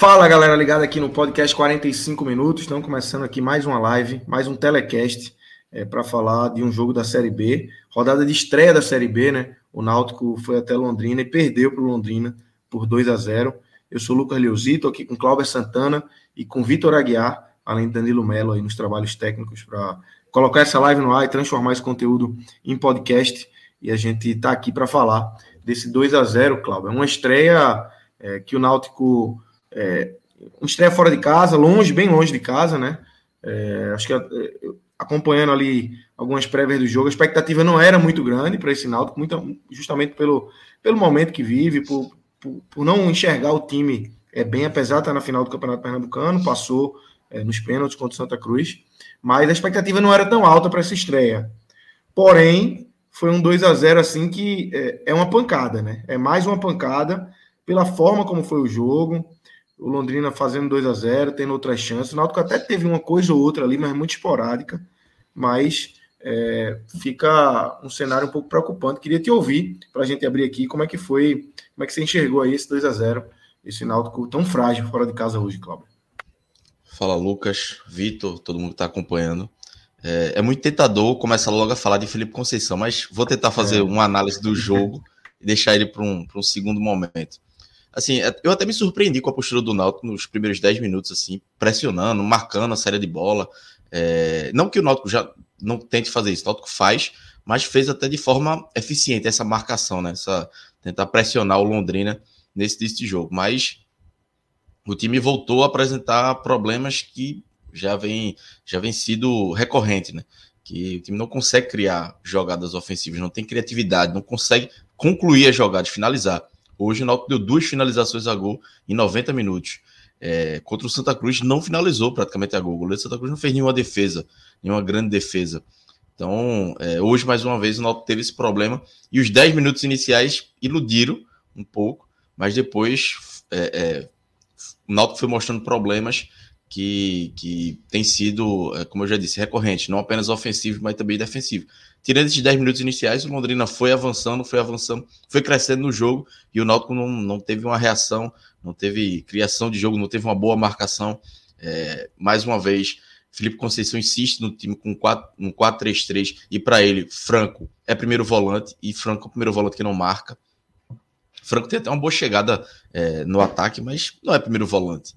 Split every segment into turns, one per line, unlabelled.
Fala galera ligada aqui no podcast 45 minutos. Estamos começando aqui mais uma live, mais um telecast é, para falar de um jogo da Série B, rodada de estreia da Série B, né? O Náutico foi até Londrina e perdeu para Londrina por 2 a 0. Eu sou o Lucas Leozito, aqui com Cláudio Santana e com Vitor Aguiar, além de Danilo Melo aí nos trabalhos técnicos para colocar essa live no ar e transformar esse conteúdo em podcast. E a gente está aqui para falar desse 2 a 0, Cláudio. É uma estreia é, que o Náutico é, uma estreia fora de casa, longe, bem longe de casa, né? É, acho que é, acompanhando ali algumas prévias do jogo, a expectativa não era muito grande para esse Náutico, muito, justamente pelo, pelo momento que vive, por, por, por, não enxergar o time é, bem, apesar de estar na final do Campeonato Pernambucano, passou é, nos pênaltis contra o Santa Cruz, mas a expectativa não era tão alta para essa estreia. Porém, foi um 2 a 0 assim que é, é uma pancada, né? É mais uma pancada pela forma como foi o jogo, o Londrina fazendo 2 a 0 tendo outras chances. O Náutico até teve uma coisa ou outra ali, mas muito esporádica. Mas é, fica um cenário um pouco preocupante. Queria te ouvir para a gente abrir aqui como é que foi, como é que você enxergou aí esse 2 a 0 esse Náutico tão frágil fora de casa hoje, Cláudio.
Fala Lucas, Vitor, todo mundo que está acompanhando. É, é, muito tentador começar logo a falar de Felipe Conceição, mas vou tentar fazer é. uma análise do jogo e deixar ele para um, um segundo momento. Assim, é, eu até me surpreendi com a postura do Náutico nos primeiros 10 minutos, assim, pressionando, marcando a série de bola. É, não que o Náutico já não tente fazer isso, o Náutico faz, mas fez até de forma eficiente essa marcação, né? Essa, tentar pressionar o Londrina nesse, nesse jogo. Mas o time voltou a apresentar problemas que já vem, já vem sido recorrente, né? Que o time não consegue criar jogadas ofensivas, não tem criatividade, não consegue concluir as jogadas, finalizar. Hoje o Náutico deu duas finalizações a gol em 90 minutos. É, contra o Santa Cruz não finalizou praticamente a gol. O goleiro do Santa Cruz não fez nenhuma defesa, nenhuma grande defesa. Então, é, hoje, mais uma vez, o Náutico teve esse problema. E os 10 minutos iniciais iludiram um pouco, mas depois é, é o Náutico foi mostrando problemas que, que tem sido, é, como eu já disse, recorrente, não apenas ofensivo, mas também defensivo. Tirando esses 10 minutos iniciais, o Londrina foi avançando, foi avançando, foi crescendo no jogo e o Náutico não, não teve uma reação, não teve criação de jogo, não teve uma boa marcação. É, mais uma vez, Felipe Conceição insiste no time com 4, um 4-3-3 e para ele, Franco é primeiro volante e Franco é o primeiro volante que não marca. Franco tem até uma boa chegada é, no ataque, mas não é primeiro volante.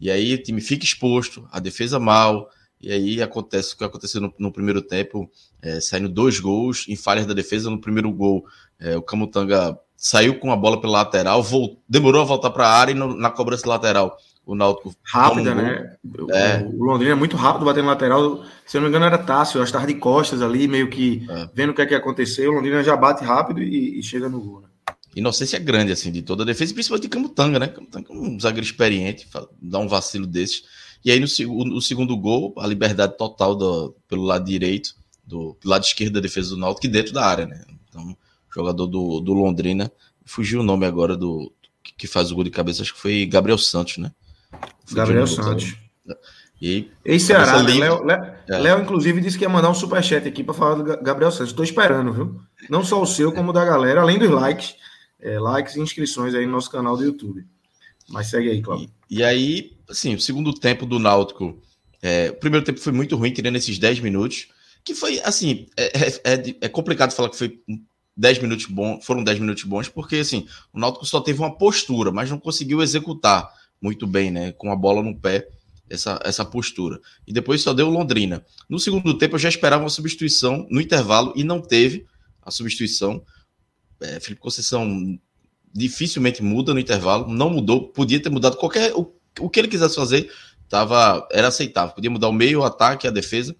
E aí o time fica exposto, a defesa mal, e aí acontece o que aconteceu no, no primeiro tempo, é, saindo dois gols em falhas da defesa. No primeiro gol, é, o Camutanga saiu com a bola pela lateral, voltou, demorou a voltar para a área e no, na cobrança lateral o Náutico.
Rápida, um né? É. O Londrina é muito rápido batendo lateral. Se eu não me engano, era Tássio, eu estava de costas ali, meio que é. vendo o que é que aconteceu. O Londrina já bate rápido e, e chega no gol. Né?
Inocência grande, assim, de toda a defesa, principalmente de Camutanga, né? Camutanga é um zagueiro experiente, dá um vacilo desses. E aí, no, segundo gol, a liberdade total do, pelo lado direito, do lado esquerdo da defesa do Náutico, dentro da área, né? Então, jogador do, do Londrina, fugiu o nome agora do que faz o gol de cabeça, acho que foi Gabriel Santos, né?
Fugiu Gabriel Santos. E Ei, Ceará, né? Léo, Léo, é. Léo, inclusive, disse que ia mandar um superchat aqui para falar do Gabriel Santos. Estou esperando, viu? Não só o seu, como o da galera, além dos likes, é, likes e inscrições aí no nosso canal do YouTube. Mas segue aí, Cláudio.
E, e aí, assim, o segundo tempo do Náutico, é, o primeiro tempo foi muito ruim, tirando esses 10 minutos, que foi, assim, é, é, é, é complicado falar que foi 10 minutos bons, foram 10 minutos bons, porque, assim, o Náutico só teve uma postura, mas não conseguiu executar muito bem, né, com a bola no pé, essa, essa postura. E depois só deu Londrina. No segundo tempo, eu já esperava uma substituição no intervalo e não teve a substituição. É, Felipe Conceição dificilmente muda no intervalo, não mudou, podia ter mudado qualquer o, o que ele quisesse fazer, tava, era aceitável, podia mudar o meio, o ataque, a defesa.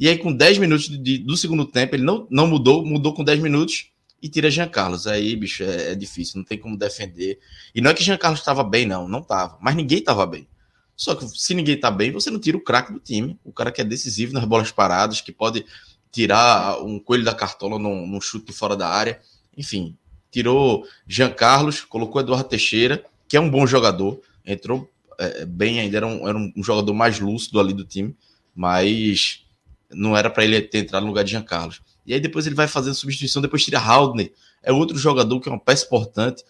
E aí, com 10 minutos de, do segundo tempo, ele não, não mudou, mudou com 10 minutos e tira Jean Carlos. Aí, bicho, é, é difícil, não tem como defender. E não é que Jean Carlos estava bem, não, não estava, mas ninguém estava bem. Só que se ninguém está bem, você não tira o craque do time, o cara que é decisivo nas bolas paradas, que pode tirar um coelho da cartola num, num chute fora da área. Enfim, tirou Jean Carlos, colocou Eduardo Teixeira, que é um bom jogador, entrou é, bem ainda, era, um, era um jogador mais lúcido ali do time, mas não era para ele ter entrado no lugar de Jean Carlos. E aí depois ele vai fazendo substituição, depois tira Haldner, é outro jogador que é uma peça importante.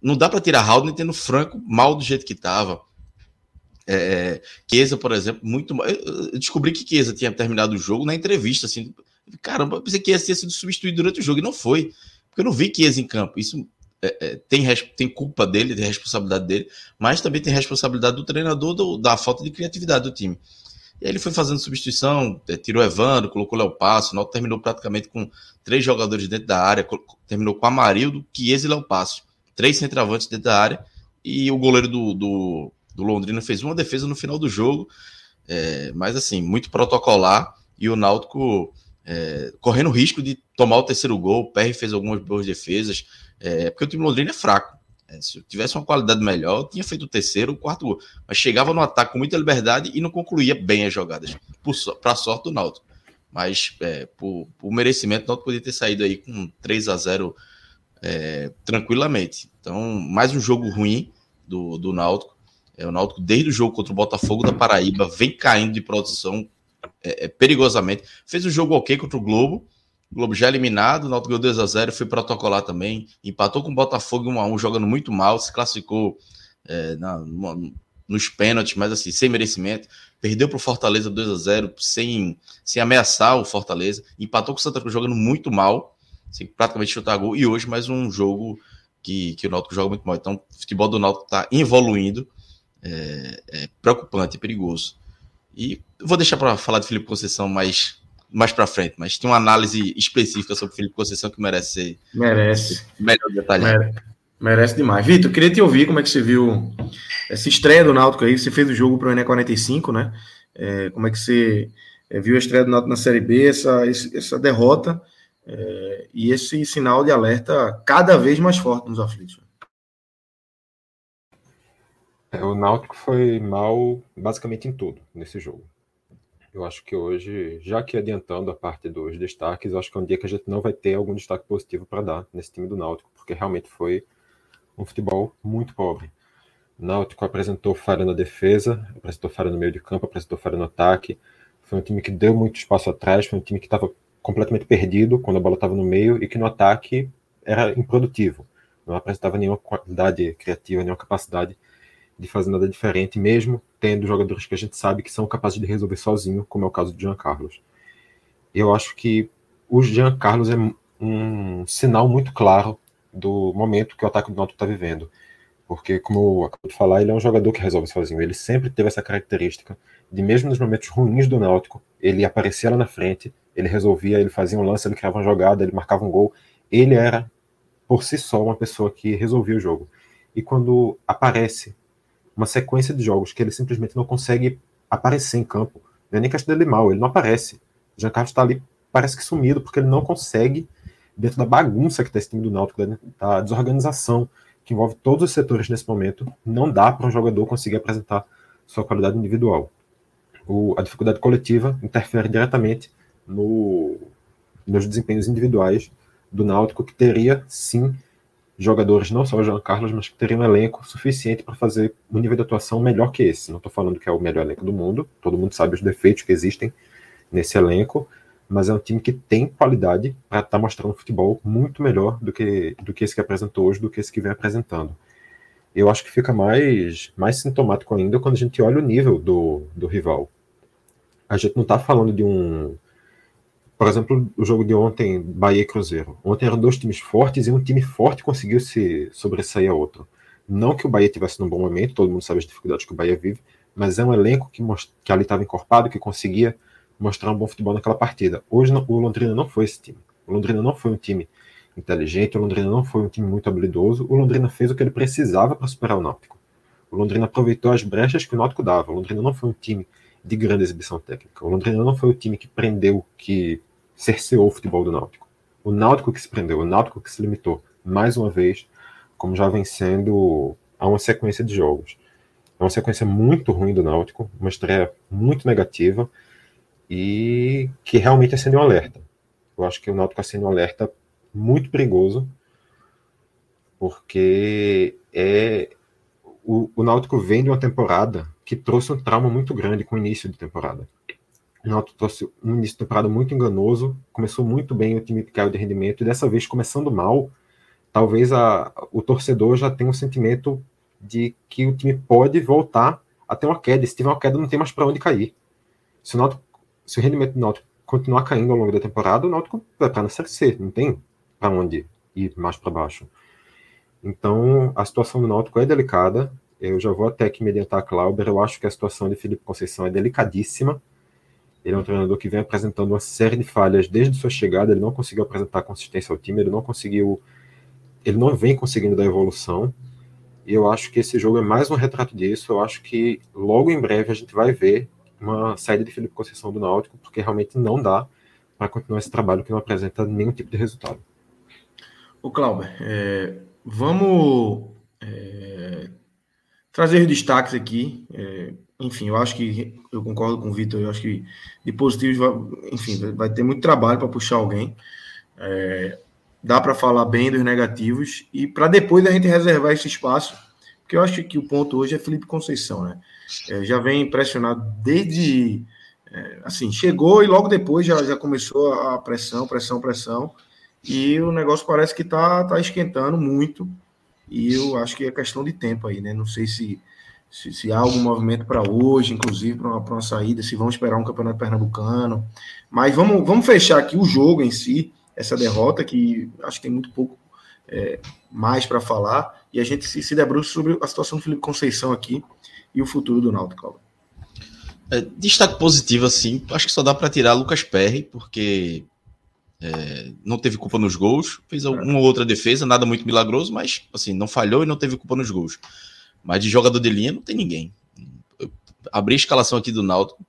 Não dá para tirar Haldner tendo Franco mal do jeito que estava. É, Chiesa, por exemplo, muito mal. Eu descobri que Chiesa tinha terminado o jogo na entrevista, assim. Caramba, eu pensei que tinha sido substituído durante o jogo e não foi. Eu não vi Chiesa em campo. Isso é, é, tem, tem culpa dele, tem responsabilidade dele, mas também tem responsabilidade do treinador do, da falta de criatividade do time. E aí ele foi fazendo substituição, é, tirou Evandro, colocou Léo Passo, o Náutico terminou praticamente com três jogadores dentro da área, terminou com Amarildo, Chiesa e Léo Passo. Três centroavantes dentro da área, e o goleiro do, do, do Londrina fez uma defesa no final do jogo, é, mas assim, muito protocolar, e o Náutico é, correndo risco de tomar o terceiro gol, o PR fez algumas boas defesas, é, porque o time Londrina é fraco. É, se tivesse uma qualidade melhor, tinha feito o terceiro, o quarto gol. Mas chegava no ataque com muita liberdade e não concluía bem as jogadas, para sorte do Náutico. Mas é, por, por, merecimento, o Náutico podia ter saído aí com 3 a 0 é, tranquilamente. Então, mais um jogo ruim do, do Náutico. É, o Náutico, desde o jogo contra o Botafogo da Paraíba, vem caindo de produção é, é perigosamente. Fez um jogo ok contra o Globo, o Globo já eliminado, o Náutico ganhou 2x0, foi protocolar também, empatou com o Botafogo 1x1, jogando muito mal, se classificou é, na, nos pênaltis, mas assim, sem merecimento. Perdeu para o Fortaleza 2x0, sem, sem ameaçar o Fortaleza. Empatou com o Santa Cruz jogando muito mal, sem praticamente chutar gol. E hoje mais um jogo que, que o Náutico joga muito mal. Então, o futebol do Náutico está evoluindo. É, é preocupante, é perigoso. E vou deixar para falar de Felipe Conceição mais mais para frente, mas tem uma análise específica sobre o Felipe Conceição que merece ser
merece
melhor detalhado.
Mere, merece demais. Vitor, queria te ouvir como é que você viu essa estreia do Náutico aí. Você fez o jogo para o Ené 45, né? É, como é que você é, viu a estreia do Náutico na Série B, essa, essa derrota é, e esse sinal de alerta cada vez mais forte nos aflitos?
É, o Náutico foi mal basicamente em tudo nesse jogo. Eu acho que hoje, já que adiantando a parte dos destaques, eu acho que é um dia que a gente não vai ter algum destaque positivo para dar nesse time do Náutico, porque realmente foi um futebol muito pobre. Náutico apresentou falha na defesa, apresentou falha no meio de campo, apresentou falha no ataque. Foi um time que deu muito espaço atrás, foi um time que estava completamente perdido quando a bola estava no meio e que no ataque era improdutivo. Não apresentava nenhuma qualidade criativa, nenhuma capacidade de fazer nada diferente, mesmo tendo jogadores que a gente sabe que são capazes de resolver sozinho, como é o caso do Jean Carlos. Eu acho que o Jean Carlos é um sinal muito claro do momento que o ataque do Náutico está vivendo. Porque, como eu acabei de falar, ele é um jogador que resolve sozinho. Ele sempre teve essa característica de, mesmo nos momentos ruins do Náutico, ele aparecia lá na frente, ele resolvia, ele fazia um lance, ele criava uma jogada, ele marcava um gol. Ele era, por si só, uma pessoa que resolvia o jogo. E quando aparece uma sequência de jogos que ele simplesmente não consegue aparecer em campo. Não é nem questão dele mal, ele não aparece. O Jean Carlos está ali, parece que sumido, porque ele não consegue, dentro da bagunça que está esse time do Náutico, da desorganização que envolve todos os setores nesse momento, não dá para um jogador conseguir apresentar sua qualidade individual. O, a dificuldade coletiva interfere diretamente no, nos desempenhos individuais do Náutico, que teria sim jogadores, não só o Jean Carlos, mas que teriam um elenco suficiente para fazer um nível de atuação melhor que esse. Não estou falando que é o melhor elenco do mundo, todo mundo sabe os defeitos que existem nesse elenco, mas é um time que tem qualidade para estar tá mostrando futebol muito melhor do que, do que esse que apresentou hoje, do que esse que vem apresentando. Eu acho que fica mais, mais sintomático ainda quando a gente olha o nível do, do rival. A gente não está falando de um por exemplo, o jogo de ontem, Bahia e Cruzeiro. Ontem eram dois times fortes e um time forte conseguiu se sobressair a outro. Não que o Bahia tivesse num bom momento, todo mundo sabe as dificuldades que o Bahia vive, mas é um elenco que, que ali estava encorpado, que conseguia mostrar um bom futebol naquela partida. Hoje o Londrina não foi esse time. O Londrina não foi um time inteligente, o Londrina não foi um time muito habilidoso, o Londrina fez o que ele precisava para superar o Náutico. O Londrina aproveitou as brechas que o Náutico dava. O Londrina não foi um time de grande exibição técnica. O Londrina não foi o time que prendeu, que cerceou o futebol do Náutico. O Náutico que se prendeu, o Náutico que se limitou, mais uma vez, como já vem sendo a uma sequência de jogos. É uma sequência muito ruim do Náutico, uma estreia muito negativa e que realmente acende um alerta. Eu acho que o Náutico acende um alerta muito perigoso, porque é o, o Náutico vem de uma temporada que trouxe um trauma muito grande com o início de temporada. Náutico trouxe um início de temporada muito enganoso, começou muito bem, o time caiu de rendimento, e dessa vez começando mal, talvez a, o torcedor já tenha um sentimento de que o time pode voltar a ter uma queda. Se tiver uma queda, não tem mais para onde cair. Se o, se o rendimento do Náutico continuar caindo ao longo da temporada, o Náutico vai para na Série C, não tem para onde ir mais para baixo. Então, a situação do Náutico é delicada. Eu já vou até aqui mediantar a Clauber. Eu acho que a situação de Felipe Conceição é delicadíssima. Ele é um treinador que vem apresentando uma série de falhas desde sua chegada. Ele não conseguiu apresentar consistência ao time, ele não conseguiu. Ele não vem conseguindo dar evolução. E eu acho que esse jogo é mais um retrato disso. Eu acho que logo em breve a gente vai ver uma saída de Felipe Conceição do Náutico, porque realmente não dá para continuar esse trabalho que não apresenta nenhum tipo de resultado.
O Clauber, é, vamos é, trazer os destaques aqui. É, enfim, eu acho que eu concordo com o Vitor. Eu acho que de positivos, vai, enfim, vai ter muito trabalho para puxar alguém. É, dá para falar bem dos negativos e para depois a gente reservar esse espaço, porque eu acho que o ponto hoje é Felipe Conceição, né? É, já vem impressionado desde é, assim chegou e logo depois já, já começou a pressão, pressão, pressão e o negócio parece que tá, tá esquentando muito e eu acho que é questão de tempo aí, né? Não sei se se, se há algum movimento para hoje, inclusive para uma, uma saída, se vão esperar um campeonato pernambucano, mas vamos, vamos fechar aqui o jogo em si essa derrota, que acho que tem muito pouco é, mais para falar, e a gente se, se debruça sobre a situação do Felipe Conceição aqui e o futuro do Náutico.
É, destaque positivo, assim, acho que só dá para tirar Lucas Perry, porque é, não teve culpa nos gols, fez é. uma ou outra defesa, nada muito milagroso, mas assim, não falhou e não teve culpa nos gols. Mas de jogador de linha não tem ninguém. Eu abri a escalação aqui do Náutico.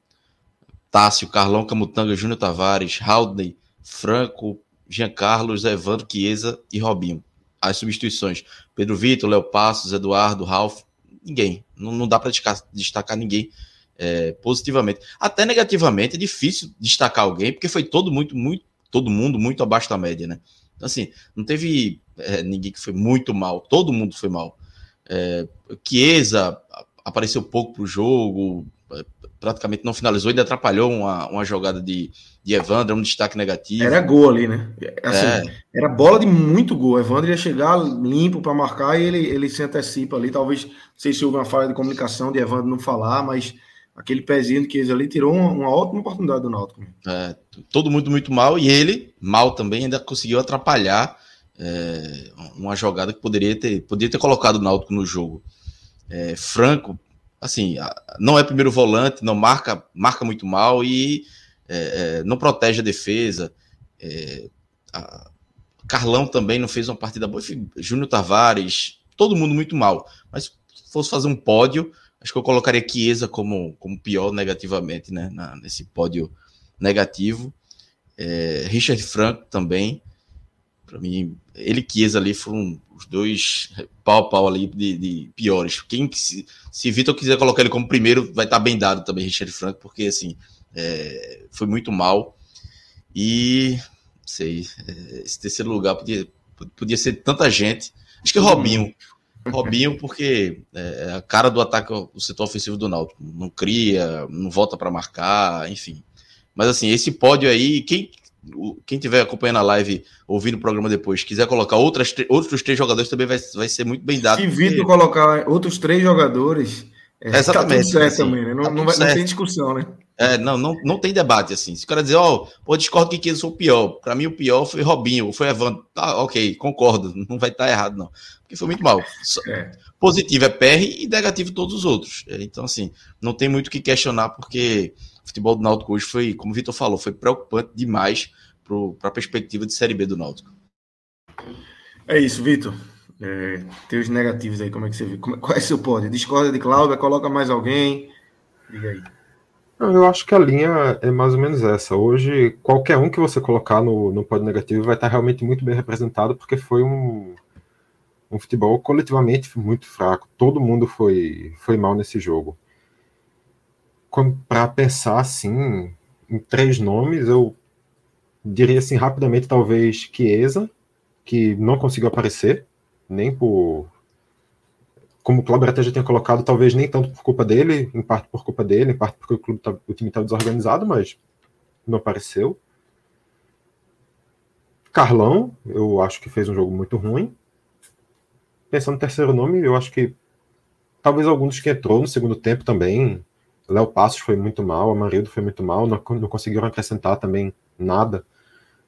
Tássio, Carlão, Camutanga, Júnior Tavares, Haldney, Franco, Jean Carlos, Evandro, Chiesa e Robinho. As substituições: Pedro Vitor, Léo Passos, Eduardo, Ralf, ninguém. Não, não dá para destacar, ninguém é, positivamente. Até negativamente é difícil destacar alguém, porque foi todo muito, muito, todo mundo muito abaixo da média, né? Então, assim, não teve é, ninguém que foi muito mal, todo mundo foi mal. É, Chiesa apareceu pouco pro jogo, praticamente não finalizou, ainda atrapalhou uma, uma jogada de, de Evandro, um destaque negativo.
Era gol ali, né? Assim, é. Era bola de muito gol. Evandro ia chegar limpo para marcar e ele, ele se antecipa ali. Talvez, não sei se houve uma falha de comunicação de Evandro não falar, mas aquele pezinho que eles ali tirou uma, uma ótima oportunidade do Náutico.
É, todo mundo muito mal e ele, mal também, ainda conseguiu atrapalhar é, uma jogada que poderia ter, poderia ter colocado o Náutico no jogo. É, Franco assim, não é primeiro volante, não marca, marca muito mal e é, é, não protege a defesa. É, a Carlão também não fez uma partida boa. Júnior Tavares, todo mundo muito mal. Mas se fosse fazer um pódio, acho que eu colocaria Chiesa como, como pior negativamente, né? Na, nesse pódio negativo. É, Richard Franco também. Para mim, ele e Chiesa ali foram os dois pau a pau ali de, de piores. Quem se, se Vitor quiser colocar ele como primeiro, vai estar tá bem dado também, Richard Franco, porque assim é, foi muito mal. E sei, é, esse terceiro lugar podia, podia ser tanta gente. Acho que Robinho. Robinho, porque é, a cara do ataque do setor ofensivo do Náutico. Não cria, não volta para marcar, enfim. Mas assim, esse pódio aí, quem quem estiver acompanhando a live, ouvindo o programa depois, quiser colocar outras, outros três jogadores, também vai, vai ser muito bem dado.
Se porque... Vitor colocar outros três jogadores, é,
Exatamente, tá tudo certo
assim, também, né? Não, tá não, vai, não, tem discussão, né?
É, não, não, não tem debate, assim. Se o cara dizer, ó, oh, pô, discordo que quem sou o pior. Para mim, o pior foi Robinho, foi Evandro. Tá, ok, concordo, não vai estar tá errado, não. Porque foi muito mal. É. Positivo é PR e negativo todos os outros. É, então, assim, não tem muito o que questionar, porque o futebol do Náutico hoje foi, como o Vitor falou, foi preocupante demais para a perspectiva de Série B do Náutico.
É isso, Vitor. É, teus negativos aí, como é que você viu? Como, qual é seu pódio? Discorda de Cláudia, coloca mais alguém? Diga aí.
Eu acho que a linha é mais ou menos essa. Hoje, qualquer um que você colocar no, no pódio negativo vai estar realmente muito bem representado, porque foi um, um futebol coletivamente muito fraco. Todo mundo foi, foi mal nesse jogo. Para pensar assim, em três nomes, eu diria assim rapidamente, talvez Chiesa, que não conseguiu aparecer, nem por. Como o Cláudio até já tinha colocado, talvez nem tanto por culpa dele, em parte por culpa dele, em parte porque o, clube tá, o time estava desorganizado, mas não apareceu. Carlão, eu acho que fez um jogo muito ruim. Pensando no terceiro nome, eu acho que talvez alguns que entrou no segundo tempo também. Léo Passos foi muito mal, Amarildo foi muito mal, não, não conseguiram acrescentar também nada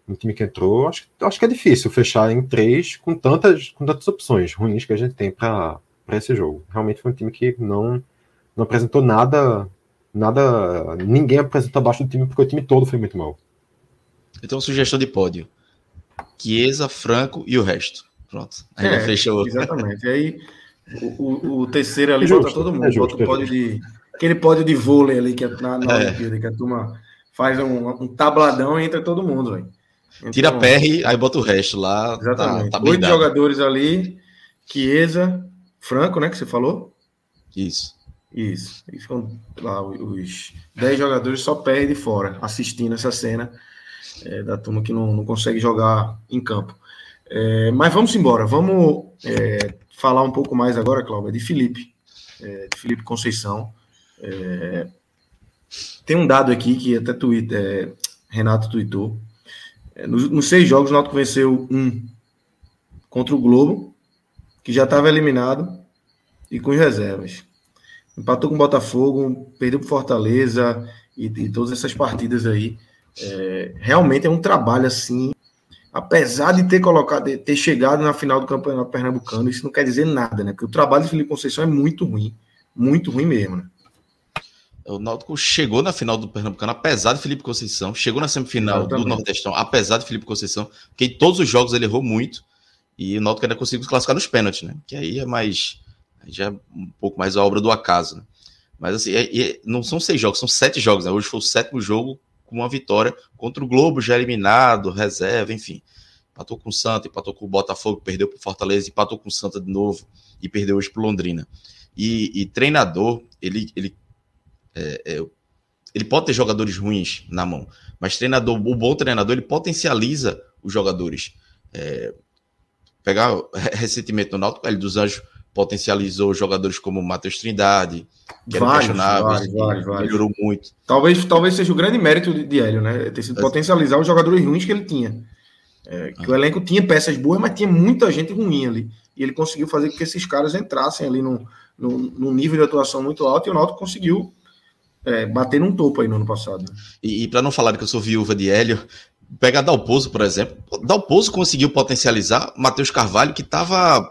no time que entrou. Acho, acho que é difícil fechar em três com tantas, com tantas opções ruins que a gente tem para esse jogo. Realmente foi um time que não, não apresentou nada, nada. Ninguém apresentou abaixo do time, porque o time todo foi muito mal.
Então, sugestão de pódio: Chiesa, Franco e o resto. Pronto. Aí
é, fechou. Exatamente. E aí o, o, o terceiro ali é justo, bota todo mundo. É justo, bota o pódio de. Aquele pódio de vôlei ali que é na, na é. Olimpíada, que a turma faz um, um tabladão e entra todo mundo, velho.
Então, Tira PR, aí bota o resto lá.
Tá, exatamente. Tá, tá Oito jogadores ali. Chiesa, Franco, né? Que você falou?
Isso.
Isso. E ficam lá os dez jogadores só perde fora, assistindo essa cena é, da turma que não, não consegue jogar em campo. É, mas vamos embora. Vamos é, falar um pouco mais agora, Cláudia, de Felipe. É, de Felipe Conceição. É, tem um dado aqui que até tweet, é, Renato tweetou. Nos, nos, seis jogos, o Náutico venceu um contra o Globo, que já estava eliminado, e com reservas. Empatou com o Botafogo, perdeu para Fortaleza e, e, todas essas partidas aí. É, realmente é um trabalho assim. Apesar de ter colocado, de ter chegado na final do Campeonato Pernambucano, isso não quer dizer nada, né? Porque o trabalho de Felipe Conceição é muito ruim, muito ruim mesmo, né?
O Náutico chegou na final do Pernambucano, apesar de Felipe Conceição, chegou na semifinal do Nordestão, apesar de Felipe Conceição, porque em todos os jogos ele errou muito, e o Náutico ainda conseguiu se classificar nos pênaltis, né? Que aí é mais. já é um pouco mais a obra do acaso, né? Mas assim, é, é, não são seis jogos, são sete jogos, né? Hoje foi o sétimo jogo com uma vitória contra o Globo, já eliminado, reserva, enfim. Empatou com o Santa, empatou com o Botafogo, perdeu para o Fortaleza, empatou com o Santa de novo e perdeu hoje para Londrina. E, e treinador, ele, ele é, é, ele pode ter jogadores ruins na mão, mas treinador, o bom treinador, ele potencializa os jogadores. É, pegar recentemente no Náutico, ele dos Anjos potencializou jogadores como Matheus Trindade, que era vários, vários, vários, melhorou muito.
Talvez, talvez seja o grande mérito de, Hélio, né? Ter sido potencializar os jogadores ruins que ele tinha. É, que ah. o elenco tinha peças boas, mas tinha muita gente ruim ali. E ele conseguiu fazer com que esses caras entrassem ali num, num, num nível de atuação muito alto e o Náutico conseguiu é, bater num topo aí no ano passado.
E, e para não falar que eu sou viúva de Hélio, pega Dalpozo, por exemplo. Dalpozo conseguiu potencializar Matheus Carvalho, que estava.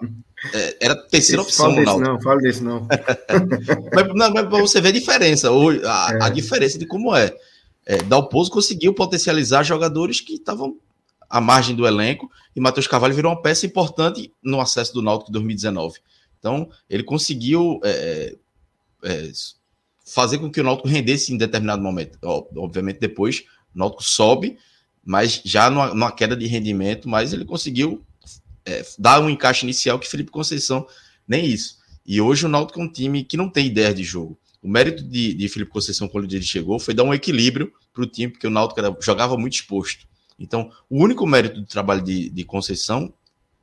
É, era a terceira Esse, opção
no Não, fala desse não.
mas, não, mas você vê a diferença, a, é. a diferença de como é. é. Dalpozo conseguiu potencializar jogadores que estavam à margem do elenco e Matheus Carvalho virou uma peça importante no acesso do Náutico em 2019. Então, ele conseguiu é, é, fazer com que o Náutico rendesse em determinado momento. Obviamente, depois o Náutico sobe, mas já numa, numa queda de rendimento, mas ele conseguiu é, dar um encaixe inicial que Felipe Conceição nem isso. E hoje o Náutico é um time que não tem ideia de jogo. O mérito de, de Felipe Conceição quando ele chegou foi dar um equilíbrio para o time, porque o Náutico era, jogava muito exposto. Então, o único mérito do trabalho de, de Conceição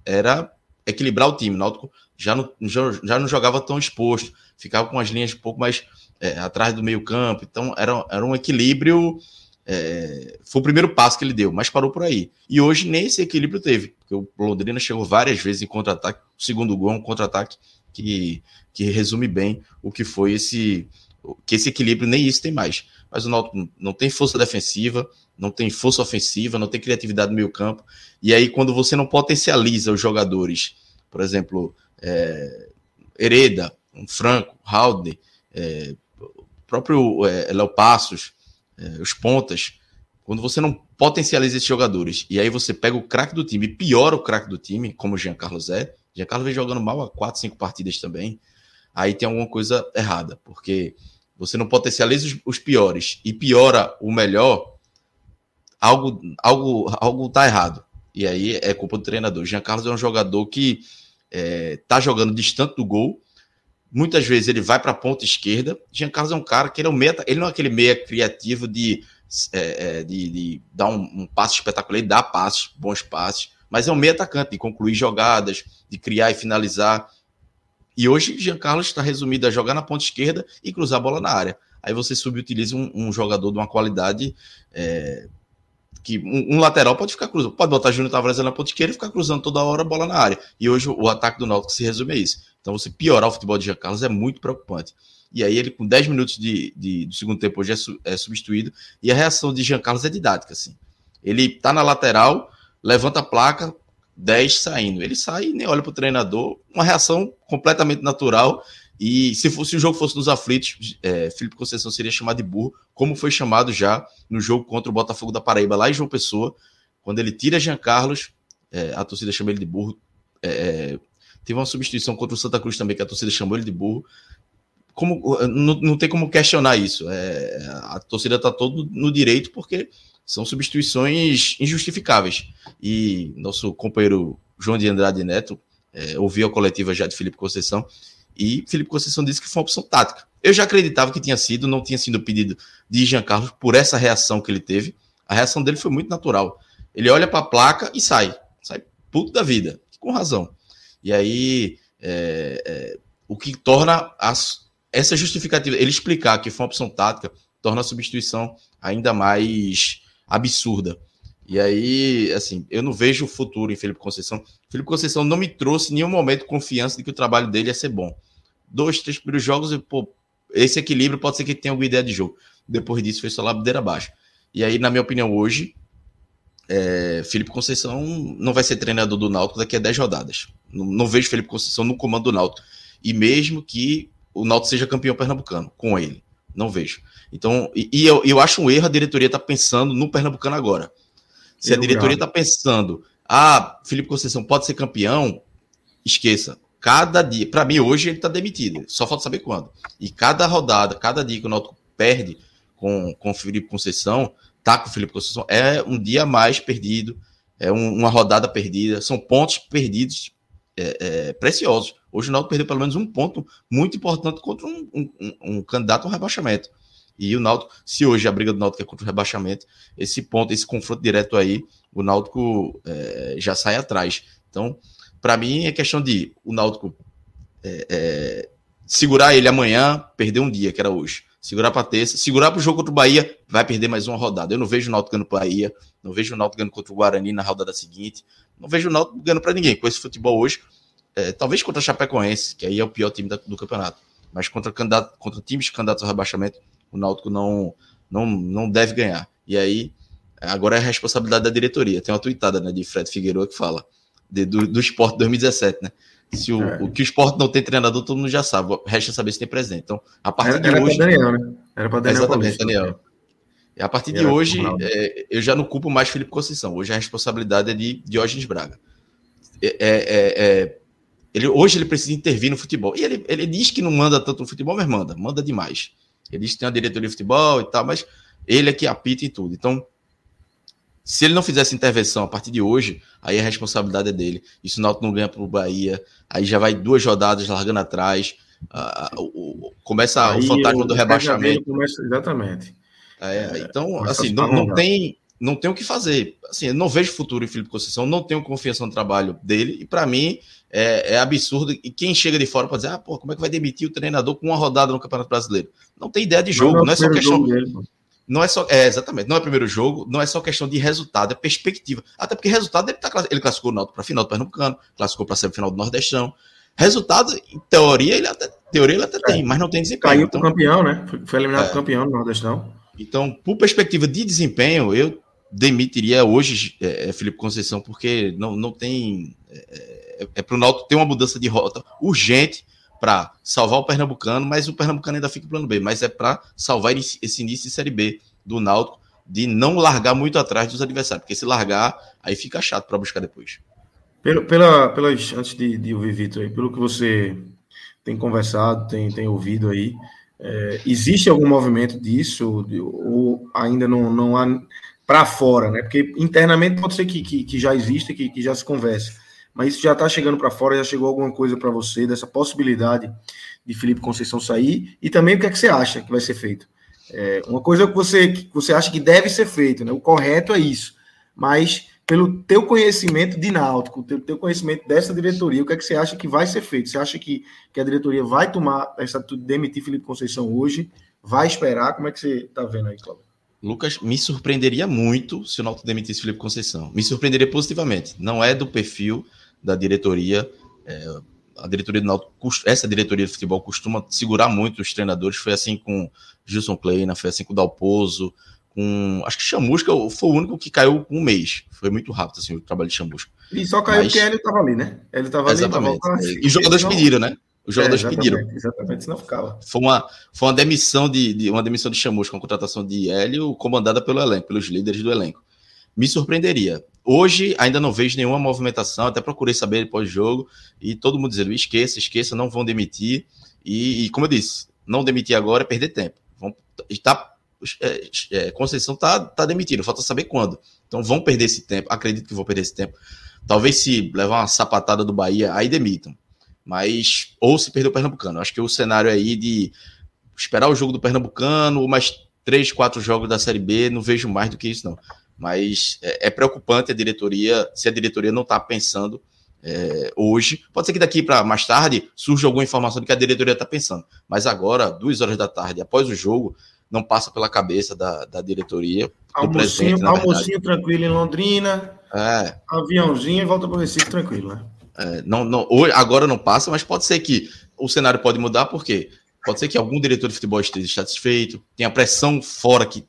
era equilibrar o time. O Náutico já não, já, já não jogava tão exposto, ficava com as linhas um pouco mais é, atrás do meio campo. Então era, era um equilíbrio. É, foi o primeiro passo que ele deu, mas parou por aí. E hoje nem esse equilíbrio teve, porque o Londrina chegou várias vezes em contra-ataque. O segundo gol é um contra-ataque que, que resume bem o que foi esse que esse equilíbrio nem isso tem mais. Mas o Náutico não tem força defensiva, não tem força ofensiva, não tem criatividade no meio campo. E aí quando você não potencializa os jogadores, por exemplo, é, Hereda, um Franco, Halden, é, próprio é, Léo Passos, é, os pontas, quando você não potencializa esses jogadores e aí você pega o craque do time e piora o craque do time, como o Jean Carlos é, Jean Carlos vem jogando mal há 4, 5 partidas também, aí tem alguma coisa errada, porque você não potencializa os, os piores e piora o melhor, algo algo algo tá errado. E aí é culpa do treinador. Jean Carlos é um jogador que é, tá jogando distante do gol. Muitas vezes ele vai para a ponta esquerda. Jean Carlos é um cara que ele é um meia, ele não é aquele meia criativo de é, é, de, de, dar um, um, passe espetacular, ele dá passes, bons passes, mas é um meio atacante, de concluir jogadas, de criar e finalizar. E hoje Jean Carlos está resumido a jogar na ponta esquerda e cruzar a bola na área. Aí você subutiliza um, um jogador de uma qualidade é, que um, um, lateral pode ficar cruzando, pode botar Júnior Tavares na ponta esquerda e ficar cruzando toda hora a bola na área. E hoje o, o ataque do Náutico se resume a isso. Então você piorar o futebol de Jean Carlos é muito preocupante. E aí ele, com 10 minutos de, de, do segundo tempo, hoje é, su, é, substituído. E a reação de Jean Carlos é didática, assim. Ele tá na lateral, levanta a placa, 10 saindo. Ele sai e nem olha pro treinador. Uma reação completamente natural. E se, fosse, se o jogo fosse nos aflitos, é, Felipe Conceição seria chamado de burro, como foi chamado já no jogo contra o Botafogo da Paraíba, lá em João Pessoa. Quando ele tira Jean Carlos, é, a torcida chama ele de burro. É, é teve uma substituição contra o Santa Cruz também, que a torcida chamou ele de burro como, não, não tem como questionar isso. É, a torcida está todo no direito porque são substituições injustificáveis. E nosso companheiro João de Andrade Neto é, ouviu a coletiva já de Felipe Conceição e Felipe Conceição disse que foi uma opção tática. Eu já acreditava que tinha sido, não tinha sido pedido de Jean Carlos por essa reação que ele teve. A reação dele foi muito natural. Ele olha para a placa e sai. Sai puto da vida, com razão. E aí, é, é, o que torna as, essa justificativa, ele explicar que foi uma opção tática, torna a substituição ainda mais absurda. E aí, assim, eu não vejo o futuro em Felipe Conceição. Felipe Conceição não me trouxe em nenhum momento confiança de que o trabalho dele ia ser bom. Dois, três primeiros jogos, pô, esse equilíbrio pode ser que tenha alguma ideia de jogo. Depois disso, foi só ladeira abaixo. E aí, na minha opinião, hoje, é, Felipe Conceição não vai ser treinador do Náutico daqui a 10 rodadas. Não, não vejo Felipe Conceição no comando do Náutico. E mesmo que o Náutico seja campeão pernambucano com ele. Não vejo. Então, e, e eu, eu acho um erro a diretoria estar tá pensando no pernambucano agora. Se eu a diretoria está pensando, ah, Felipe Conceição pode ser campeão, esqueça. Cada dia, para mim hoje ele está demitido, só falta saber quando. E cada rodada, cada dia que o Náutico perde com, com o Felipe Conceição, tá com o Felipe Conceição, é um dia mais perdido, é um, uma rodada perdida, são pontos perdidos é, é, preciosos. Hoje o Náutico perdeu pelo menos um ponto muito importante contra um, um, um, candidato ao rebaixamento. E o Náutico, se hoje a briga do Náutico é contra o rebaixamento, esse ponto, esse confronto direto aí, o Náutico é, já sai atrás. Então, para mim, é questão de o Náutico é, é, segurar ele amanhã, perder um dia, que era hoje. Segurar para terça, segurar para o jogo contra o Bahia, vai perder mais uma rodada. Eu não vejo o Náutico ganhando para Bahia, não vejo o Náutico ganhando contra o Guarani na rodada seguinte, não vejo o Náutico ganhando para ninguém. Com esse futebol hoje, é, talvez contra a Chapecoense, que aí é o pior time da, do campeonato. Mas contra, candidato, contra times candidatos ao rebaixamento, o Náutico não, não, não deve ganhar. E aí, agora é a responsabilidade da diretoria. Tem uma tweetada né, de Fred Figueiredo que fala de, do, do esporte 2017, né? Se o, é. o que o esporte não tem treinador, todo mundo já sabe. Resta saber se tem presente. Então, a partir era, de hoje. Era para Daniel, né? Era para Daniel. Exatamente, Daniel. E a partir de hoje, é, eu já não culpo mais Felipe Conceição. Hoje a responsabilidade é de Diógenes Braga. É, é, é ele, hoje ele precisa intervir no futebol. E ele, ele diz que não manda tanto no futebol, mas manda, manda demais. Ele diz que tem uma diretoria de futebol e tal, mas ele é que apita em tudo. Então, se ele não fizesse intervenção a partir de hoje, aí a responsabilidade é dele. E se o Náutico não ganha para o Bahia, aí já vai duas rodadas largando atrás. Uh, uh, uh, começa aí, o fantasma do rebaixamento. Começa,
exatamente.
É, é, então, assim, não, não tem não tem o que fazer. Assim, eu não vejo futuro em Felipe Conceição, não tenho confiança no trabalho dele, e para mim é, é, absurdo. E quem chega de fora pode dizer, ah, pô, como é que vai demitir o treinador com uma rodada no Campeonato Brasileiro? Não tem ideia de jogo, não, é não é só questão. Dele, não é só, é, exatamente, não é primeiro jogo, não é só questão de resultado, é perspectiva. Até porque resultado ele, tá, ele classificou o Náutico para final do Pernambucano, classificou para semifinal do Nordestão. Resultado, em teoria, ele até, teoria ele até é. tem, mas não tem desempenho.
Caiu então, campeão, né? Foi eliminado é. campeão do Nordestão.
Então, por perspectiva de desempenho, eu demitiria hoje é, é, Felipe Conceição, porque não, não tem. É, é, é para o Náutico ter uma mudança de rota urgente para salvar o Pernambucano, mas o Pernambucano ainda fica em plano B, mas é para salvar esse início de Série B do Náutico de não largar muito atrás dos adversários, porque se largar, aí fica chato para buscar depois.
Pela, pelas, antes de, de ouvir Vitor pelo que você tem conversado, tem, tem ouvido aí, é, existe algum movimento disso ou ainda não, não há para fora, né? Porque internamente pode ser que, que, que já exista, que, que já se converse, mas isso já está chegando para fora, já chegou alguma coisa para você dessa possibilidade de Felipe Conceição sair e também o que é que você acha que vai ser feito? É, uma coisa que você, que você acha que deve ser feito, né? O correto é isso, mas pelo teu conhecimento de náutico, pelo teu conhecimento dessa diretoria, o que é que você acha que vai ser feito? Você acha que, que a diretoria vai tomar essa de demitir Felipe Conceição hoje? Vai esperar? Como é que você está vendo aí, Cláudio?
Lucas, me surpreenderia muito se o Náutico demitisse Felipe Conceição. Me surpreenderia positivamente. Não é do perfil da diretoria. É, a diretoria do Náutico, essa diretoria de futebol costuma segurar muito os treinadores. Foi assim com Gilson Kleina, foi assim com o Dalpozo, com. Acho que Chamusca foi o único que caiu um mês. Foi muito rápido assim, o trabalho de Chamusca.
E só caiu Mas... porque ele estava ali, né? Ele estava ali.
Exatamente. Tava... E os jogadores não... pediram, né? Os jogadores
é,
exatamente,
pediram. Exatamente, senão ficava.
Foi uma, foi uma demissão de, de uma demissão de Chamusca, uma contratação de Hélio, comandada pelo elenco, pelos líderes do elenco. Me surpreenderia. Hoje ainda não vejo nenhuma movimentação, até procurei saber pós-jogo, e todo mundo dizendo: esqueça, esqueça, não vão demitir. E, e, como eu disse, não demitir agora é perder tempo. Vão, tá, é, é, Conceição tá, tá demitido, falta saber quando. Então vão perder esse tempo, acredito que vão perder esse tempo. Talvez se levar uma sapatada do Bahia, aí demitam mas ou se perder o Pernambucano. Acho que o cenário aí de esperar o jogo do Pernambucano, ou mais três, quatro jogos da Série B, não vejo mais do que isso, não. Mas é, é preocupante a diretoria, se a diretoria não está pensando é, hoje. Pode ser que daqui para mais tarde surja alguma informação de que a diretoria está pensando. Mas agora, duas horas da tarde, após o jogo, não passa pela cabeça da, da diretoria.
Almocinho, almocinho tranquilo em Londrina. É. Aviãozinho e volta para o Recife tranquilo, né?
É, não, não, hoje, agora não passa, mas pode ser que o cenário pode mudar, porque pode ser que algum diretor de futebol esteja satisfeito, tenha pressão fora que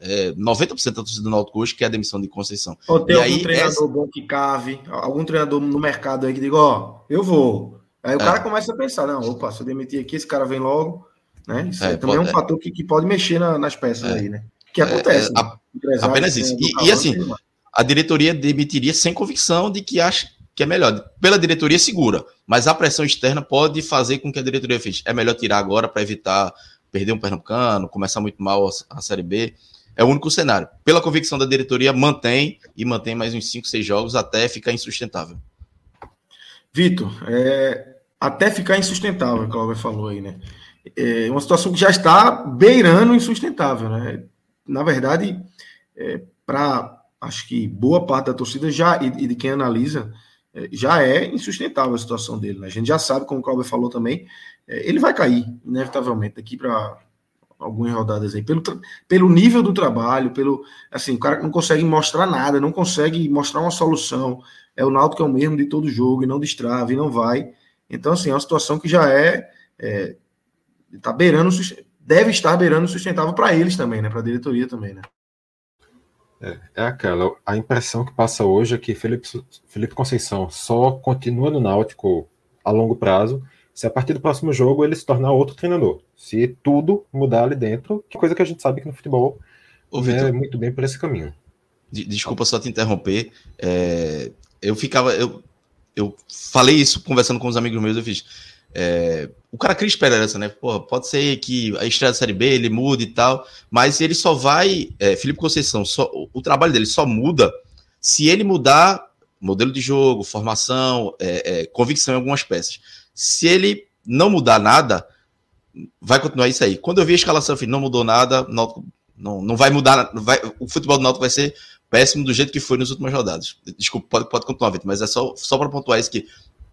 é, 90% da torcida do Náutico hoje que é a demissão de Conceição.
Ou tem e algum aí, treinador essa... bom que cave, algum treinador no mercado aí que diga, ó, eu vou. Aí o é. cara começa a pensar, não, opa, se eu demitir aqui, esse cara vem logo, né? Isso é, também pode, é um fator que, que pode mexer na, nas peças é. aí, né? Que acontece.
É, né? apenas isso. E, e assim, a diretoria demitiria sem convicção de que acha que é melhor. Pela diretoria, segura, mas a pressão externa pode fazer com que a diretoria fez. É melhor tirar agora para evitar perder um Pernambucano, começar muito mal a, Série B. É o único cenário. Pela convicção da diretoria, mantém e mantém mais uns 5, 6 jogos até ficar insustentável.
Vitor, é, até ficar insustentável, o Cláudio falou aí, né? É uma situação que já está beirando insustentável, né? Na verdade, é, para acho que boa parte da torcida já e, e de quem analisa, é, já é insustentável a situação dele. Né? A gente já sabe, como o Cláudio falou também, é, ele vai cair, inevitavelmente, daqui para algumas rodadas aí, pelo, pelo nível do trabalho, pelo assim, o cara não consegue mostrar nada, não consegue mostrar uma solução. É o Náutico é o mesmo de todo jogo, e não destrava, e não vai. Então, assim, é uma situação que já é, é tá beirando, deve estar beirando sustentável para eles também, né? Para a diretoria também, né?
É, é, aquela, a impressão que passa hoje é que Felipe, Felipe Conceição só continua no Náutico a longo prazo se a partir do próximo jogo ele se tornar outro treinador. Se tudo mudar ali dentro, que coisa que a gente sabe que no futebol Ô, é muito bem por esse caminho.
Desculpa só te interromper. É, eu ficava. Eu, eu falei isso conversando com os amigos meus, eu fiz. É, o cara cria esperança, né? Pô, pode ser que a estreia da Série B ele mude e tal, mas ele só vai. É, Felipe Conceição, só, o, o, trabalho dele só muda se ele mudar modelo de jogo, formação, é, é, convicção em algumas peças. Se ele não mudar nada, vai continuar isso aí. Quando eu vi a escalação, eu não mudou nada, não, não, não vai mudar. Vai, o futebol do Náutico vai ser péssimo do jeito que foi nas últimas rodadas. Desculpa, pode, pode continuar, Vitor, mas é só, só para pontuar isso que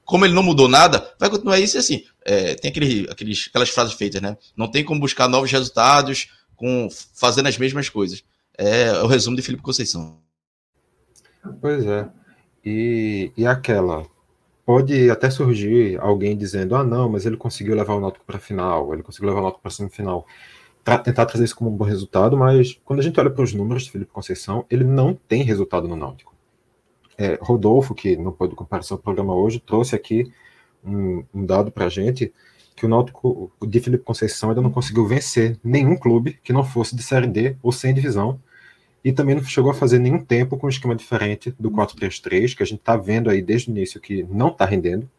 como ele não mudou nada, vai continuar isso assim. É, tem aquele, aqueles, aquelas frases feitas, né? Não tem como buscar novos resultados com fazendo as mesmas coisas. É, o resumo de Felipe Conceição.
Pois é. E, e aquela. Pode até surgir alguém dizendo: ah, não, mas ele conseguiu levar o Náutico para a final, ele conseguiu levar o Náutico para a semifinal. Tra tentar trazer isso como um bom resultado, mas quando a gente olha para os números de Felipe Conceição, ele não tem resultado no Náutico é, Rodolfo, que não pôde comparecer ao programa hoje, trouxe aqui um, um dado para a gente que o Náutico de Felipe Conceição ainda não conseguiu vencer nenhum clube que não fosse de Série D ou sem divisão. E também não chegou a fazer nenhum tempo com um esquema diferente do 4-3-3, que a gente está vendo aí desde o início que não está rendendo,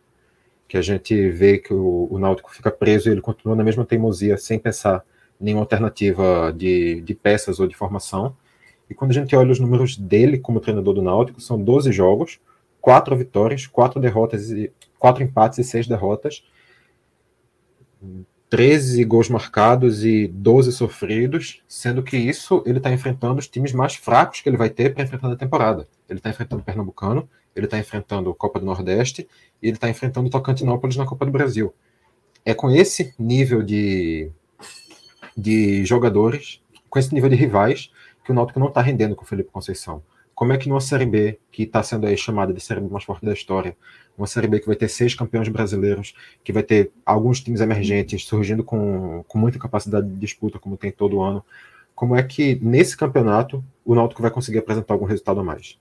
que a gente vê que o, o Náutico fica preso e ele continua na mesma teimosia, sem pensar em nenhuma alternativa de, de peças ou de formação. E quando a gente olha os números dele como treinador do Náutico, são 12 jogos, 4 vitórias, 4 derrotas, e 4 empates e 6 derrotas, 13 gols marcados e 12 sofridos, sendo que isso ele está enfrentando os times mais fracos que ele vai ter para enfrentar na temporada. Ele está enfrentando o Pernambucano, ele está enfrentando a Copa do Nordeste e ele está enfrentando o Tocantinópolis na Copa do Brasil. É com esse nível de, de jogadores, com esse nível de rivais, que o Náutico não está rendendo com o Felipe Conceição. Como é que numa Série B, que está sendo aí chamada de Série B mais forte da história, uma Série B que vai ter seis campeões brasileiros, que vai ter alguns times emergentes surgindo com, com muita capacidade de disputa, como tem todo ano. Como é que nesse campeonato o Náutico vai conseguir apresentar algum resultado a mais?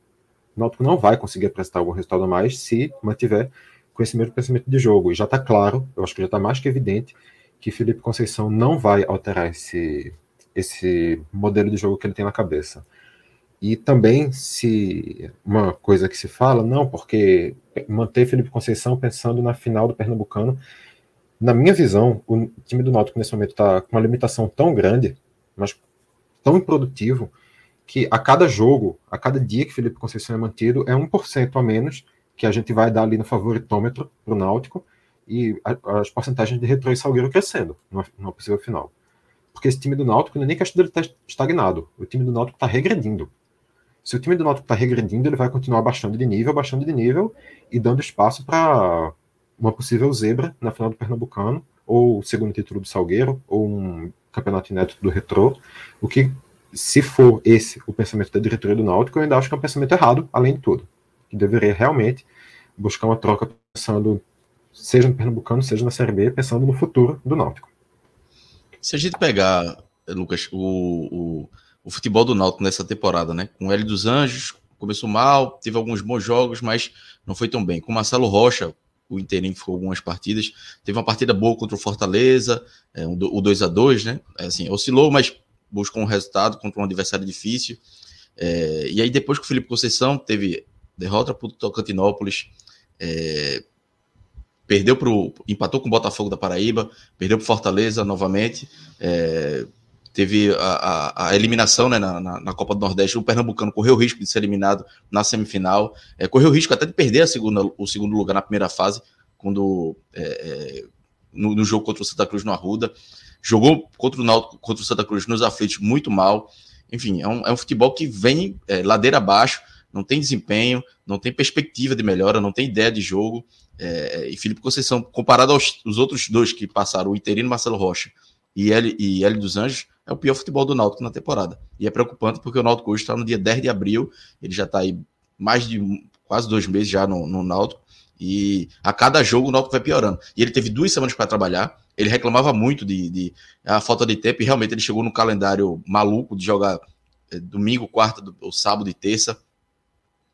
O Náutico não vai conseguir apresentar algum resultado a mais se mantiver com esse mesmo pensamento de jogo. E já está claro, eu acho que já está mais que evidente, que Felipe Conceição não vai alterar esse, esse modelo de jogo que ele tem na cabeça. E também se uma coisa que se fala, não, porque manter Felipe Conceição pensando na final do Pernambucano. Na minha visão, o time do Náutico nesse momento está com uma limitação tão grande, mas tão improdutivo, que a cada jogo, a cada dia que Felipe Conceição é mantido, é 1% a menos que a gente vai dar ali no favoritômetro para o Náutico e as porcentagens de Retro e Salgueiro crescendo no possível final. Porque esse time do Náutico não é nem questão dele estar estagnado, o time do Náutico está regredindo. Se o time do Náutico está regredindo, ele vai continuar baixando de nível, baixando de nível e dando espaço para uma possível zebra na final do Pernambucano, ou o segundo título do Salgueiro, ou um campeonato inédito do Retrô. O que, se for esse o pensamento da diretoria do Náutico, eu ainda acho que é um pensamento errado, além de tudo. Que deveria realmente buscar uma troca pensando, seja no Pernambucano, seja na Série B, pensando no futuro do Náutico.
Se a gente pegar, Lucas, o, o o futebol do Náutico nessa temporada, né? Com o Hélio dos Anjos, começou mal, teve alguns bons jogos, mas não foi tão bem. Com o Marcelo Rocha, o Inteirinho ficou algumas partidas, teve uma partida boa contra o Fortaleza, é, o 2 a 2 né? É, assim, oscilou, mas buscou um resultado contra um adversário difícil. É, e aí, depois que o Felipe Conceição teve derrota para o Tocantinópolis, é, perdeu pro. empatou com o Botafogo da Paraíba, perdeu para Fortaleza novamente. É, teve a, a, a eliminação né, na, na, na, Copa do Nordeste, o Pernambucano correu o risco de ser eliminado na semifinal, é, correu o risco até de perder a segunda, o segundo lugar na primeira fase, quando é, é, no, no, jogo contra o Santa Cruz no Arruda, jogou contra o Náutico, contra o Santa Cruz nos aflitos muito mal, enfim, é um, é um futebol que vem é, ladeira abaixo, não tem desempenho, não tem perspectiva de melhora, não tem ideia de jogo, é, e Felipe Conceição, comparado aos os outros dois que passaram, o Interino Marcelo Rocha e L, e L dos Anjos, é o pior futebol do Náutico na temporada. E é preocupante porque o Náutico hoje está no dia 10 de abril, ele já está aí mais de quase dois meses já no, no Náutico, e a cada jogo o Náutico vai piorando. E ele teve duas semanas para trabalhar, ele reclamava muito de, de, a falta de tempo, e realmente ele chegou no calendário maluco de jogar é, domingo, quarta, ou sábado e terça.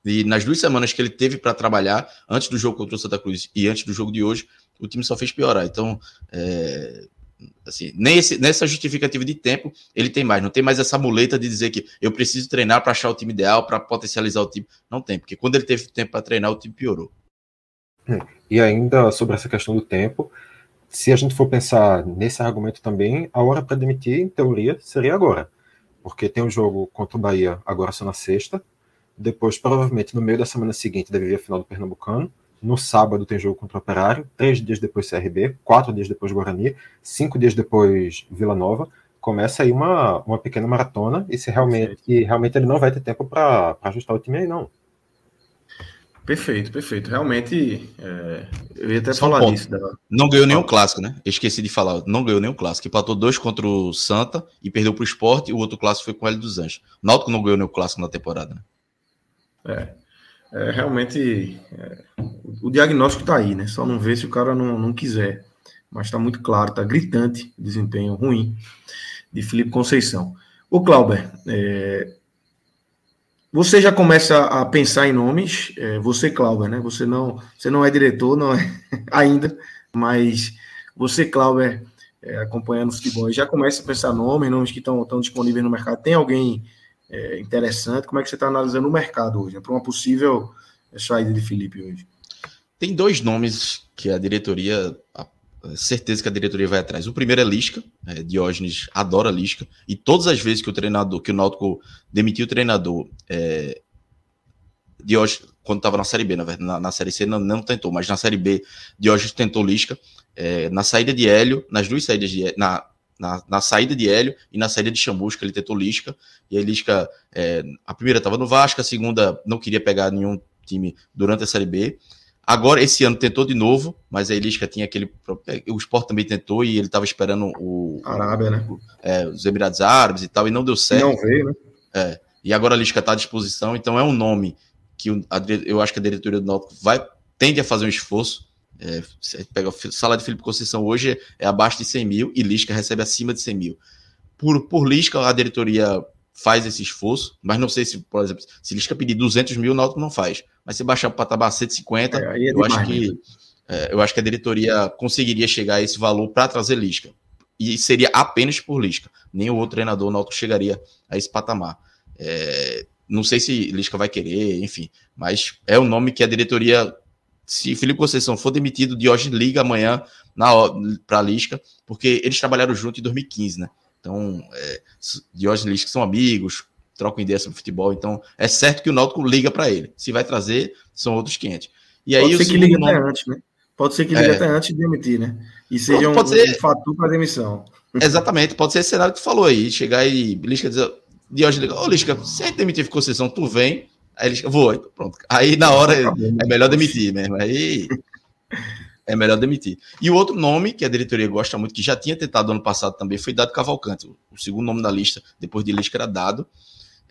E nas duas semanas que ele teve para trabalhar, antes do jogo contra o Santa Cruz e antes do jogo de hoje, o time só fez piorar. Então, é, assim, nem esse, nessa justificativa de tempo ele tem mais, não tem mais essa muleta de dizer que eu preciso treinar para achar o time ideal, para potencializar o time, não tem, porque quando ele teve tempo para treinar, o time piorou.
Hum, e ainda sobre essa questão do tempo, se a gente for pensar nesse argumento também, a hora para demitir, em teoria, seria agora, porque tem um jogo contra o Bahia agora só na sexta, depois provavelmente no meio da semana seguinte deve vir a final do Pernambucano, no sábado tem jogo contra o Operário, três dias depois CRB, quatro dias depois Guarani, cinco dias depois Vila Nova. Começa aí uma, uma pequena maratona e se realmente, e realmente ele não vai ter tempo para ajustar o time aí, não.
Perfeito, perfeito. Realmente, é, eu ia até Só falar um disso. Da...
Não ganhou nenhum clássico, né? Esqueci de falar. Não ganhou nenhum clássico. Empatou dois contra o Santa e perdeu para o Esporte. E o outro clássico foi com o L dos Anjos. Náutico não ganhou nenhum clássico na temporada, né?
É é, realmente é, o diagnóstico está aí, né? Só não vê se o cara não, não quiser. Mas está muito claro, está gritante o desempenho ruim de Felipe Conceição. O Clauber, é, você já começa a pensar em nomes, é, você, Clauber, né? Você não, você não é diretor, não é ainda, mas você, Clauber, é, acompanhando o futebol, já começa a pensar nomes, nomes que estão disponíveis no mercado. Tem alguém é, interessante. Como é que você está analisando o mercado hoje, né, para uma possível saída de Felipe hoje?
Tem dois nomes que a diretoria, a certeza que a diretoria vai atrás. O primeiro é Lisca, é, Diógenes adora Lisca, e todas as vezes que o treinador, que o Náutico demitiu o treinador, é, Diógenes, quando estava na Série B, na, na, na Série C não, não, tentou, mas na Série B, Diógenes tentou Lisca, é, na saída de Hélio, nas duas saídas de na, na, na, saída de Hélio e na saída de Chamusca, ele tentou Lisca, e aí Lisca, é, a primeira estava no Vasco, a segunda não queria pegar nenhum time durante a Série B, Agora, esse ano tentou de novo, mas a Elisca tinha aquele. O Sport também tentou e ele estava esperando o.
Arábia, né?
É, os Emirados Árabes e tal, e não deu certo.
Não veio, né?
É. E agora a Elisca está à disposição, então é um nome que eu acho que a diretoria do Náutico vai, tende a fazer um esforço. É, você pega a sala de Felipe Conceição hoje é abaixo de 100 mil e Lisca recebe acima de 100 mil. Por, por Lisca, a diretoria faz esse esforço, mas não sei se, por exemplo, se Lisca pedir 200 mil, o Náutico não faz. Mas se baixar para o patamar 150, é, é eu, acho que, é, eu acho que a diretoria conseguiria chegar a esse valor para trazer Lisca. E seria apenas por Lisca. Nem o outro treinador Náutico chegaria a esse patamar. É, não sei se Lisca vai querer, enfim, mas é o nome que a diretoria se Felipe Conceição for demitido, Diógenes liga amanhã para Lisca, porque eles trabalharam junto em 2015, né? Então, é, Diógenes e Lisca são amigos, trocam ideias sobre futebol, então é certo que o Náutico liga para ele. Se vai trazer, são outros 500.
E aí, Pode ser que liga nome... até antes, né? Pode ser que liga é. até antes de demitir, né? E seja pode, um, ser... um fator para demissão.
Exatamente, pode ser esse cenário que tu falou aí, chegar e Lisca dizer, Diógenes liga, ô Lisca, se a gente demitir Conceição, tu vem, aí Lisca, vou, pronto. Aí na hora é melhor demitir mesmo, aí é melhor demitir. E o outro nome que a diretoria gosta muito, que já tinha tentado ano passado também, foi Dado Cavalcante. O segundo nome da lista, depois de Lisca, era Dado.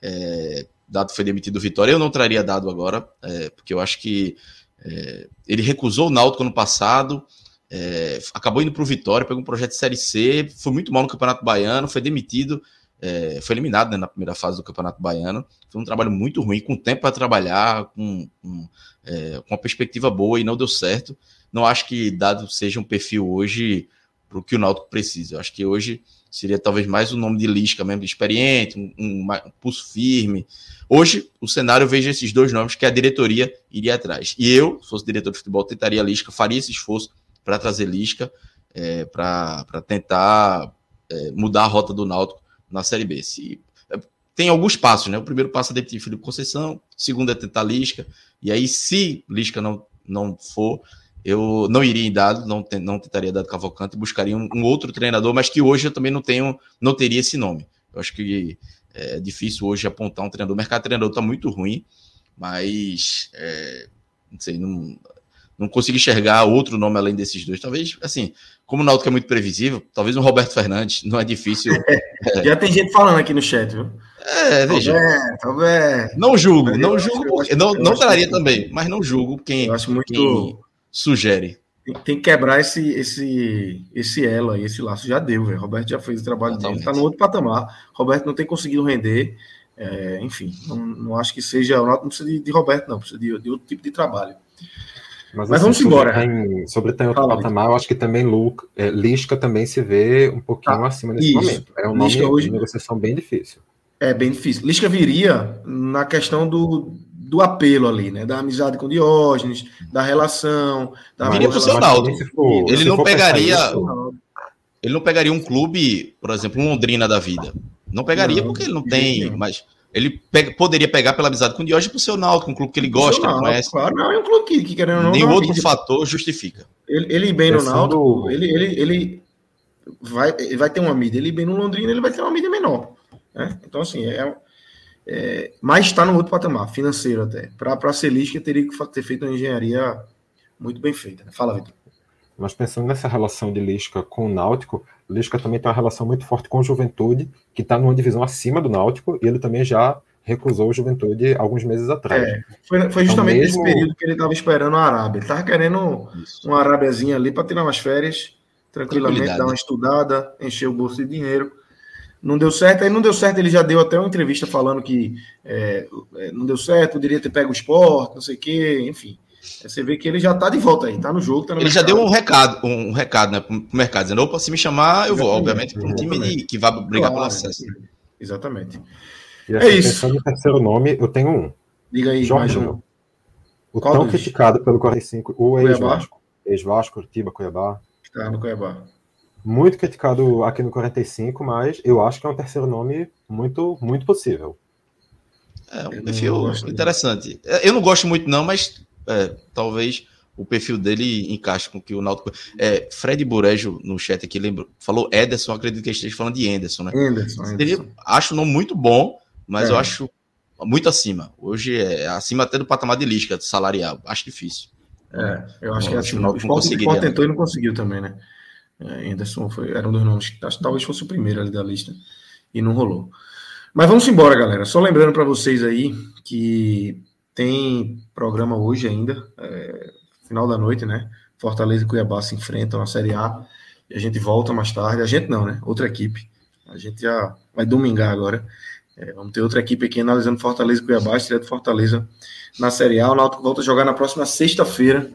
É, Dado foi demitido do Vitória. Eu não traria Dado agora, é, porque eu acho que é, ele recusou o Náutico ano passado, é, acabou indo para o Vitória, pegou um projeto de Série C, foi muito mal no Campeonato Baiano, foi demitido, é, foi eliminado né, na primeira fase do Campeonato Baiano. Foi um trabalho muito ruim, com tempo para trabalhar, com, com, é, com uma perspectiva boa e não deu certo não acho que dado seja um perfil hoje para o que o Náutico precisa. Eu acho que hoje seria talvez mais o nome de Lisca mesmo, experiente, um, um, um, pulso firme. Hoje, o cenário, eu vejo esses dois nomes que a diretoria iria atrás. E eu, se fosse diretor de futebol, tentaria Lisca, faria esse esforço para trazer Lisca, é, para tentar é, mudar a rota do Náutico na Série B. Se, é, tem alguns passos, né? O primeiro passo é demitir Felipe Conceição, o segundo é tentar Lisca, e aí, se Lisca não, não for, eu não iria em dado, não, não tentaria dado Cavalcante, buscaria um, um, outro treinador, mas que hoje eu também não tenho, não teria esse nome. Eu acho que é difícil hoje apontar um treinador. O mercado treinador está muito ruim, mas é, não sei, não, não consigo enxergar outro nome além desses dois. Talvez, assim, como o Náutico é muito previsível, talvez um Roberto Fernandes, não é difícil.
É. Já tem gente falando aqui no chat, viu?
É, veja. Roberto. Não julgo, não julgo, porque, não, não traria também, mas não julgo quem.
Eu acho muito.
Quem, sugere?
Tem, tem, que quebrar esse, esse, esse elo aí, esse laço. Já deu, velho. Roberto já fez o trabalho Totalmente. dele, tá no outro patamar. Roberto não tem conseguido render. É, enfim, não, não, acho que seja. Não precisa de, de Roberto, não, precisa de, de, outro tipo de trabalho.
Mas, Mas assim, vamos embora. Tem, sobre ter outro Fala, patamar, eu acho que também Luca, é, Lisca também se vê um pouquinho ah, acima nesse isso. momento. É um nome hoje, de negociação bem difícil.
É bem difícil. Lisca viria na questão do, do apelo ali, né? Da amizade com Diógenes, da relação. Da
Viria pro seu Náutico. Ele não pegaria. Ele não pegaria um clube, por exemplo, um Londrina da vida. Não pegaria não, porque ele não tem, mas ele pega, poderia pegar pela amizade com o Diógenes pro seu Náutico, um clube que ele gosta, que ele conhece.
Claro, não é um clube que, que querendo ou não.
Nenhum outro vida. fator justifica.
Ele, ele bem no Náutico, ele, ele, ele vai, ele vai ter uma mídia. Ele bem no Londrina, ele vai ter uma mídia menor. Né? Então, assim, é, é, mas está no outro patamar, financeiro até. Para ser Lisca, teria que ter feito uma engenharia muito bem feita. Né? Fala, Vitor.
Mas pensando nessa relação de Lisca com o Náutico, Lisca também tem uma relação muito forte com o Juventude, que está numa divisão acima do Náutico, e ele também já recusou o Juventude alguns meses atrás. É,
foi, foi, justamente então, mesmo... nesse período que ele estava esperando a Arábia. Ele estava querendo Isso. uma Arábiazinha ali para tirar umas férias, tranquilamente, dar uma estudada, encher o bolso de dinheiro não deu certo. Aí não deu certo, ele já deu até uma entrevista falando que é, é não deu certo, poderia ter pego o esporte, não sei o quê, enfim. Você vê que ele já tá de volta aí, tá no jogo, tá no
Ele mercado. já deu um recado, um recado, né, pro mercado, dizendo, opa, se me chamar, eu vou, obviamente, para um time de, que vai brigar claro, pelo acesso.
Exatamente.
E assim, é isso. pensando no terceiro nome, eu tenho um.
Diga aí, Jorge mais um.
O Qual tão criticado pelo 45, o ex-Vasco. Ex-Vasco, Curitiba, Cuiabá.
Tá no Cuiabá.
Muito criticado aqui no 45, mas eu acho que é um terceiro nome muito, muito possível.
É um perfil interessante. É, eu não gosto muito, não, mas é, talvez o perfil dele encaixe com que o Náutico. É, Fred Burejo no chat aqui lembrou, falou Ederson, acredito que esteja falando de Anderson, né? Anderson, Anderson. acho não muito bom, mas é. eu acho muito acima. Hoje é acima até do patamar de Lisca, salarial. Acho difícil.
É, eu acho não, que é assim. O Sport tentou e não conseguiu também, né? É, Anderson foi, era um dos nomes, acho que talvez fosse o primeiro ali da lista e não rolou. Mas vamos embora, galera. Só lembrando para vocês aí que tem programa hoje ainda, é, final da noite, né? Fortaleza e Cuiabá se enfrentam na Série A e a gente volta mais tarde. A gente não, né? Outra equipe. A gente já vai domingar agora. É, vamos ter outra equipe aqui analisando Fortaleza e Cuiabá, estreia de Fortaleza na Série A. O Náutico volta a jogar na próxima sexta-feira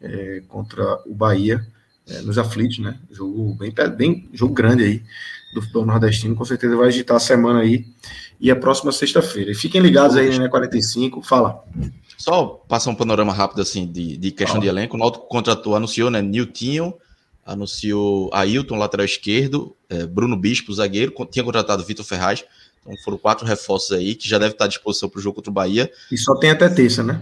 é, contra o Bahia, é, nos aflitos, né? Jogo bem, bem jogo grande aí do futebol nordestino, com certeza vai agitar a semana aí e a próxima sexta-feira. E fiquem ligados aí, né, 45, fala.
Só passar um panorama rápido assim de, de questão de elenco. O Náutico contratou, anunciou, né, Niltinho, anunciou Ailton, lateral esquerdo, é, Bruno Bispo, zagueiro, tinha contratado Vitor Ferraz. Então foram quatro reforços aí que já deve estar à disposição para o jogo contra o Bahia.
E só tem até terça, né?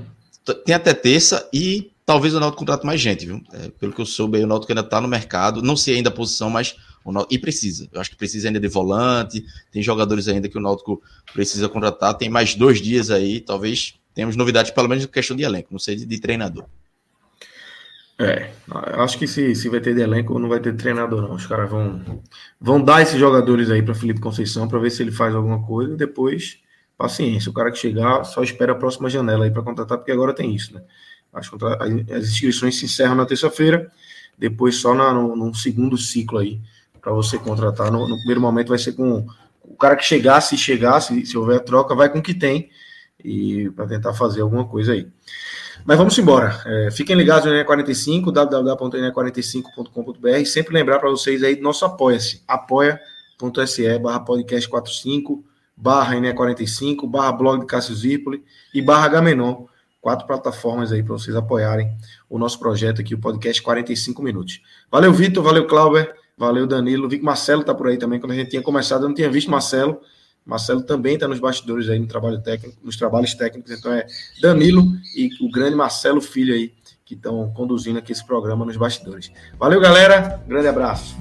Tem até terça e talvez o Náutico contrate mais gente, viu? É, pelo que eu soube, aí, o Náutico ainda está no mercado. Não sei ainda a posição, mas e precisa. Eu acho que precisa ainda de volante. Tem jogadores ainda que o Náutico precisa contratar. Tem mais dois dias aí. Talvez tenhamos novidades, pelo menos questão de elenco. Não sei de, de treinador.
É, acho que se, se vai ter de elenco, não vai ter treinador, não. Os caras vão, vão dar esses jogadores aí para Felipe Conceição para ver se ele faz alguma coisa. E depois, paciência. O cara que chegar só espera a próxima janela aí para contratar, porque agora tem isso, né? As, as inscrições se encerram na terça-feira, depois só na, no, no segundo ciclo aí para você contratar. No, no, primeiro momento vai ser com o cara que chegar, se chegar, se, houver troca, vai com o que tem e para tentar fazer alguma coisa aí. Mas vamos embora. É, fiquem ligados no NE45, www.ne45.com.br. Sempre lembrar para vocês aí do nosso apoia-se, apoia.se barra podcast 45, barra NE45, barra blog de Cássio Zirpoli e barra Gamenon. Quatro plataformas aí para vocês apoiarem o nosso projeto aqui, o podcast 45 minutos. Valeu, Vitor, valeu, Clauber. Valeu, Danilo. Vi que Marcelo tá por aí também. Quando a gente tinha começado, eu não tinha visto Marcelo. Marcelo também está nos bastidores aí no trabalho técnico, nos trabalhos técnicos. Então é Danilo e o grande Marcelo Filho aí que estão conduzindo aqui esse programa nos bastidores. Valeu, galera. Grande abraço.